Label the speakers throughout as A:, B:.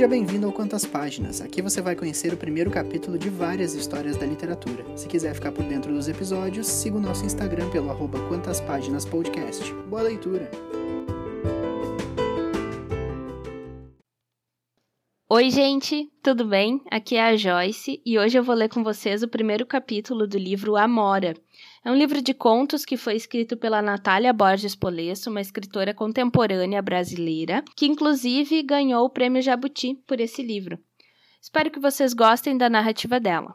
A: Seja bem-vindo ao Quantas Páginas. Aqui você vai conhecer o primeiro capítulo de várias histórias da literatura. Se quiser ficar por dentro dos episódios, siga o nosso Instagram pelo arroba Quantas Páginas Podcast. Boa leitura!
B: Oi, gente, tudo bem? Aqui é a Joyce e hoje eu vou ler com vocês o primeiro capítulo do livro Amora. É um livro de contos que foi escrito pela Natália Borges Polesso, uma escritora contemporânea brasileira, que inclusive ganhou o prêmio Jabuti por esse livro. Espero que vocês gostem da narrativa dela.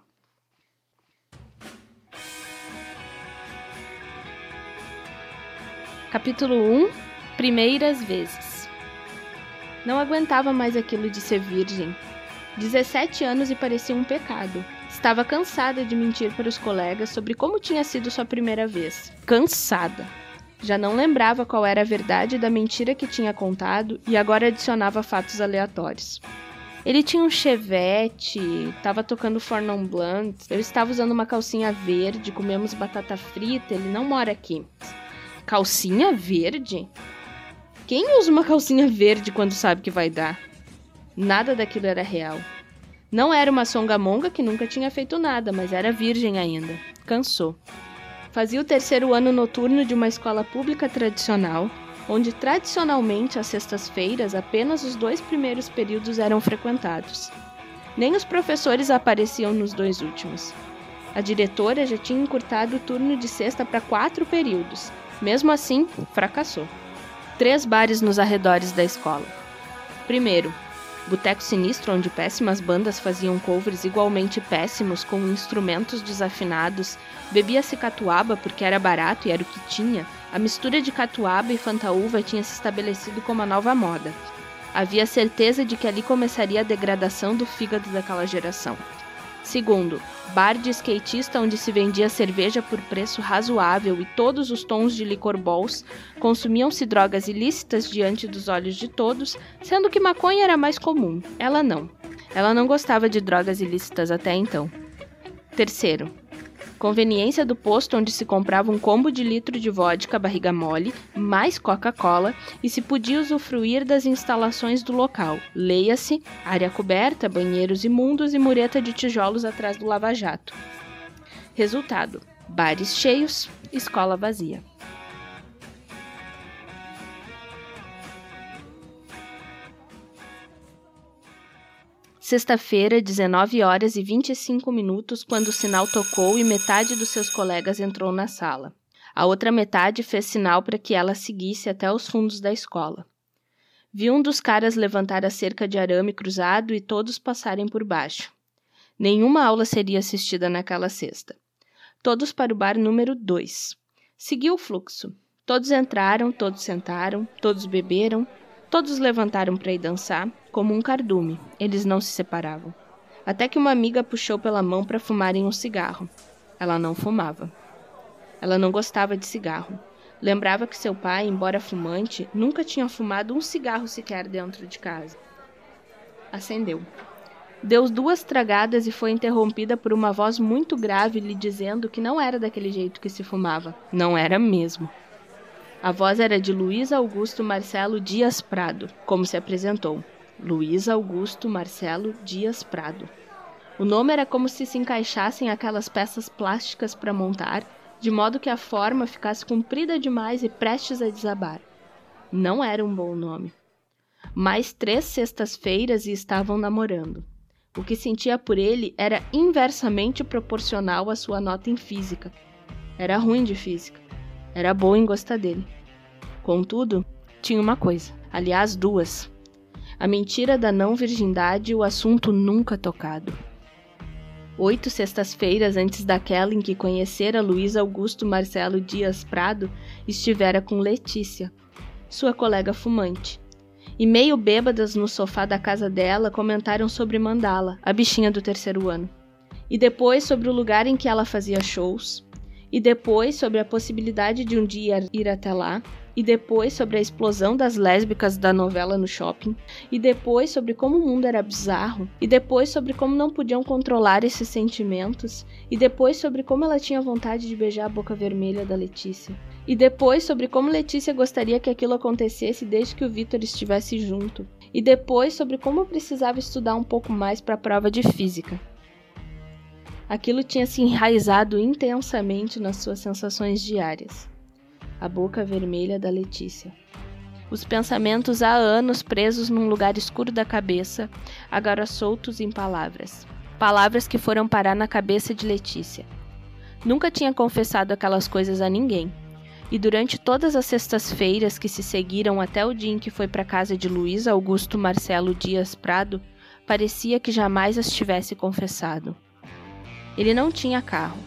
B: Capítulo 1 Primeiras vezes não aguentava mais aquilo de ser virgem. 17 anos e parecia um pecado. Estava cansada de mentir para os colegas sobre como tinha sido sua primeira vez. Cansada. Já não lembrava qual era a verdade da mentira que tinha contado e agora adicionava fatos aleatórios. Ele tinha um chevette, estava tocando Fornon Blunt, eu estava usando uma calcinha verde, comemos batata frita, ele não mora aqui. Calcinha verde? Quem usa uma calcinha verde quando sabe que vai dar? Nada daquilo era real. Não era uma songamonga que nunca tinha feito nada, mas era virgem ainda. Cansou. Fazia o terceiro ano noturno de uma escola pública tradicional, onde tradicionalmente às sextas-feiras apenas os dois primeiros períodos eram frequentados. Nem os professores apareciam nos dois últimos. A diretora já tinha encurtado o turno de sexta para quatro períodos. Mesmo assim, fracassou três bares nos arredores da escola. Primeiro, Boteco Sinistro, onde péssimas bandas faziam covers igualmente péssimos com instrumentos desafinados, bebia-se catuaba porque era barato e era o que tinha. A mistura de catuaba e fantaúva tinha se estabelecido como a nova moda. Havia certeza de que ali começaria a degradação do fígado daquela geração. Segundo, bar de skatista onde se vendia cerveja por preço razoável e todos os tons de licor balls, consumiam-se drogas ilícitas diante dos olhos de todos, sendo que maconha era mais comum. Ela não. Ela não gostava de drogas ilícitas até então. Terceiro, Conveniência do posto onde se comprava um combo de litro de vodka barriga mole, mais Coca-Cola e se podia usufruir das instalações do local. Leia-se, área coberta, banheiros imundos e mureta de tijolos atrás do lava-jato. Resultado: bares cheios, escola vazia. Sexta-feira, 19 horas e 25 minutos, quando o sinal tocou e metade dos seus colegas entrou na sala. A outra metade fez sinal para que ela seguisse até os fundos da escola. Vi um dos caras levantar a cerca de arame cruzado e todos passarem por baixo. Nenhuma aula seria assistida naquela sexta. Todos para o bar número 2. Seguiu o fluxo. Todos entraram, todos sentaram, todos beberam, Todos levantaram para ir dançar, como um cardume. Eles não se separavam. Até que uma amiga puxou pela mão para fumarem um cigarro. Ela não fumava. Ela não gostava de cigarro. Lembrava que seu pai, embora fumante, nunca tinha fumado um cigarro sequer dentro de casa. Acendeu. Deu duas tragadas e foi interrompida por uma voz muito grave lhe dizendo que não era daquele jeito que se fumava. Não era mesmo. A voz era de Luiz Augusto Marcelo Dias Prado, como se apresentou. Luiz Augusto Marcelo Dias Prado. O nome era como se se encaixassem aquelas peças plásticas para montar, de modo que a forma ficasse comprida demais e prestes a desabar. Não era um bom nome. Mais três sextas-feiras e estavam namorando. O que sentia por ele era inversamente proporcional à sua nota em física. Era ruim de física. Era boa em gostar dele. Contudo, tinha uma coisa, aliás, duas: a mentira da não virgindade e o assunto nunca tocado. Oito sextas-feiras antes daquela em que conhecera Luiz Augusto Marcelo Dias Prado, estivera com Letícia, sua colega fumante. E meio bêbadas no sofá da casa dela comentaram sobre Mandala, a bichinha do terceiro ano. E depois sobre o lugar em que ela fazia shows. E depois sobre a possibilidade de um dia ir até lá e depois sobre a explosão das lésbicas da novela no shopping, e depois sobre como o mundo era bizarro, e depois sobre como não podiam controlar esses sentimentos, e depois sobre como ela tinha vontade de beijar a boca vermelha da Letícia. E depois sobre como Letícia gostaria que aquilo acontecesse desde que o Victor estivesse junto. e depois sobre como eu precisava estudar um pouco mais para a prova de física. Aquilo tinha se enraizado intensamente nas suas sensações diárias. A boca vermelha da Letícia. Os pensamentos há anos presos num lugar escuro da cabeça, agora soltos em palavras. Palavras que foram parar na cabeça de Letícia. Nunca tinha confessado aquelas coisas a ninguém. E durante todas as sextas-feiras que se seguiram até o dia em que foi para casa de Luiz Augusto Marcelo Dias Prado, parecia que jamais as tivesse confessado. Ele não tinha carro.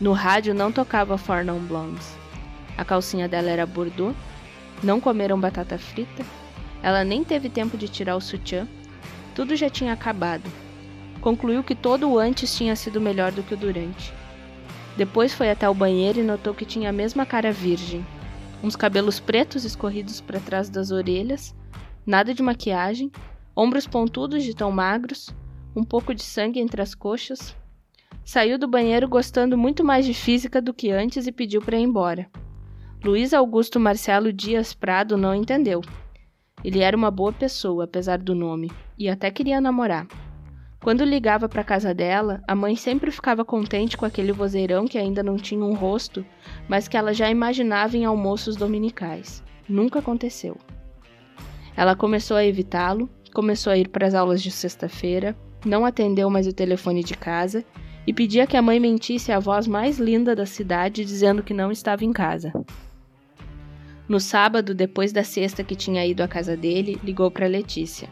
B: No rádio não tocava Four Non Blondes. A calcinha dela era bordô. Não comeram batata frita. Ela nem teve tempo de tirar o sutiã. Tudo já tinha acabado. Concluiu que todo o antes tinha sido melhor do que o durante. Depois foi até o banheiro e notou que tinha a mesma cara virgem. Uns cabelos pretos escorridos para trás das orelhas, nada de maquiagem, ombros pontudos de tão magros, um pouco de sangue entre as coxas, Saiu do banheiro gostando muito mais de física do que antes e pediu para ir embora. Luiz Augusto Marcelo Dias Prado não entendeu. Ele era uma boa pessoa, apesar do nome, e até queria namorar. Quando ligava para casa dela, a mãe sempre ficava contente com aquele vozeirão que ainda não tinha um rosto, mas que ela já imaginava em almoços dominicais. Nunca aconteceu. Ela começou a evitá-lo, começou a ir para as aulas de sexta-feira, não atendeu mais o telefone de casa e pedia que a mãe mentisse à voz mais linda da cidade dizendo que não estava em casa. No sábado, depois da sexta que tinha ido à casa dele, ligou para Letícia.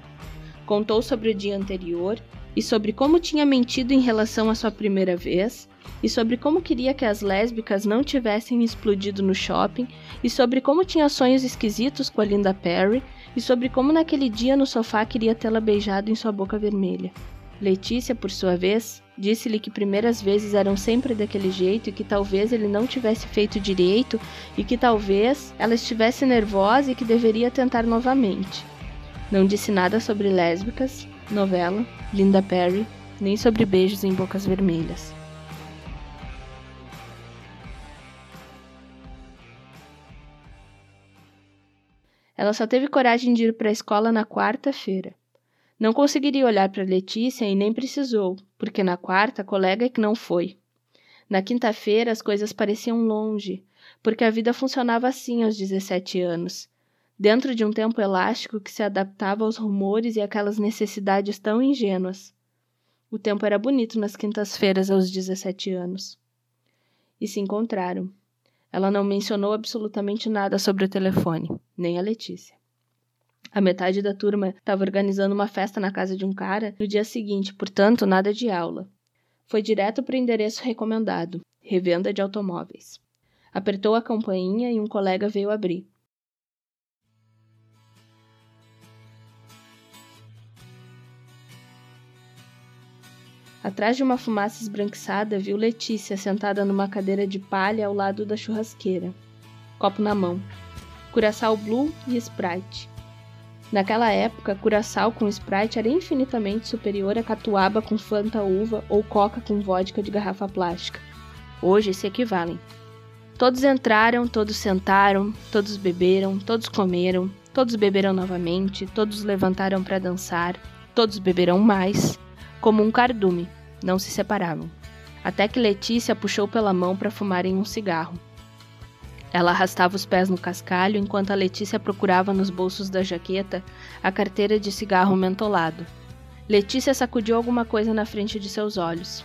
B: Contou sobre o dia anterior e sobre como tinha mentido em relação à sua primeira vez, e sobre como queria que as lésbicas não tivessem explodido no shopping, e sobre como tinha sonhos esquisitos com a Linda Perry, e sobre como naquele dia no sofá queria tê-la beijado em sua boca vermelha. Letícia, por sua vez, disse-lhe que primeiras vezes eram sempre daquele jeito e que talvez ele não tivesse feito direito e que talvez ela estivesse nervosa e que deveria tentar novamente. Não disse nada sobre lésbicas, novela, Linda Perry, nem sobre beijos em bocas vermelhas. Ela só teve coragem de ir para a escola na quarta-feira. Não conseguiria olhar para Letícia e nem precisou, porque na quarta a colega é que não foi. Na quinta-feira as coisas pareciam longe, porque a vida funcionava assim aos 17 anos, dentro de um tempo elástico que se adaptava aos rumores e aquelas necessidades tão ingênuas. O tempo era bonito nas quintas-feiras aos 17 anos. E se encontraram. Ela não mencionou absolutamente nada sobre o telefone, nem a Letícia. A metade da turma estava organizando uma festa na casa de um cara no dia seguinte, portanto, nada de aula. Foi direto para o endereço recomendado revenda de automóveis. Apertou a campainha e um colega veio abrir. Atrás de uma fumaça esbranquiçada, viu Letícia sentada numa cadeira de palha ao lado da churrasqueira. Copo na mão. Curaçao Blue e Sprite. Naquela época, curaçao com Sprite era infinitamente superior a catuaba com Fanta uva ou coca com vodka de garrafa plástica. Hoje se equivalem. Todos entraram, todos sentaram, todos beberam, todos comeram, todos beberam novamente, todos levantaram para dançar, todos beberam mais, como um cardume, não se separavam. Até que Letícia puxou pela mão para fumarem um cigarro. Ela arrastava os pés no cascalho enquanto a Letícia procurava nos bolsos da jaqueta a carteira de cigarro mentolado. Letícia sacudiu alguma coisa na frente de seus olhos.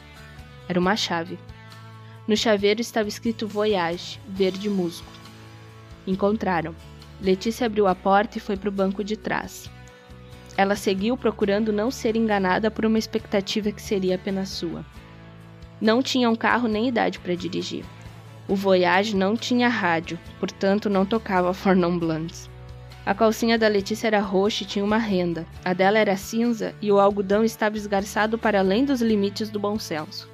B: Era uma chave. No chaveiro estava escrito Voyage, verde musgo. Encontraram. Letícia abriu a porta e foi para o banco de trás. Ela seguiu procurando não ser enganada por uma expectativa que seria apenas sua. Não tinha um carro nem idade para dirigir. O Voyage não tinha rádio, portanto não tocava For Non Blondes. A calcinha da Letícia era roxa e tinha uma renda. A dela era cinza e o algodão estava esgarçado para além dos limites do bom senso.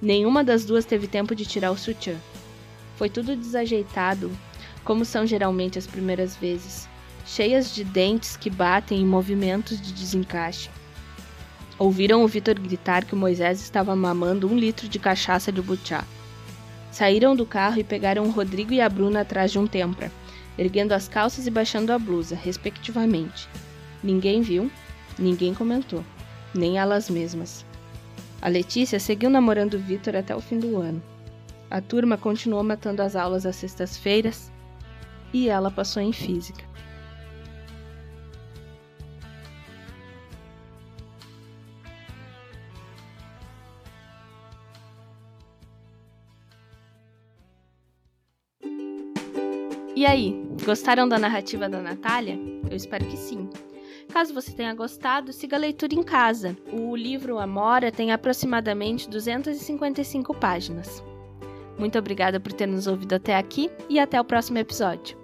B: Nenhuma das duas teve tempo de tirar o sutiã. Foi tudo desajeitado, como são geralmente as primeiras vezes, cheias de dentes que batem em movimentos de desencaixe. Ouviram o Vitor gritar que o Moisés estava mamando um litro de cachaça de butiá. Saíram do carro e pegaram o Rodrigo e a Bruna atrás de um tempra, erguendo as calças e baixando a blusa, respectivamente. Ninguém viu, ninguém comentou, nem elas mesmas. A Letícia seguiu namorando o Vitor até o fim do ano. A turma continuou matando as aulas às sextas-feiras e ela passou em física. Gostaram da narrativa da Natália? Eu espero que sim. Caso você tenha gostado, siga a leitura em casa. O livro Amora tem aproximadamente 255 páginas. Muito obrigada por ter nos ouvido até aqui e até o próximo episódio.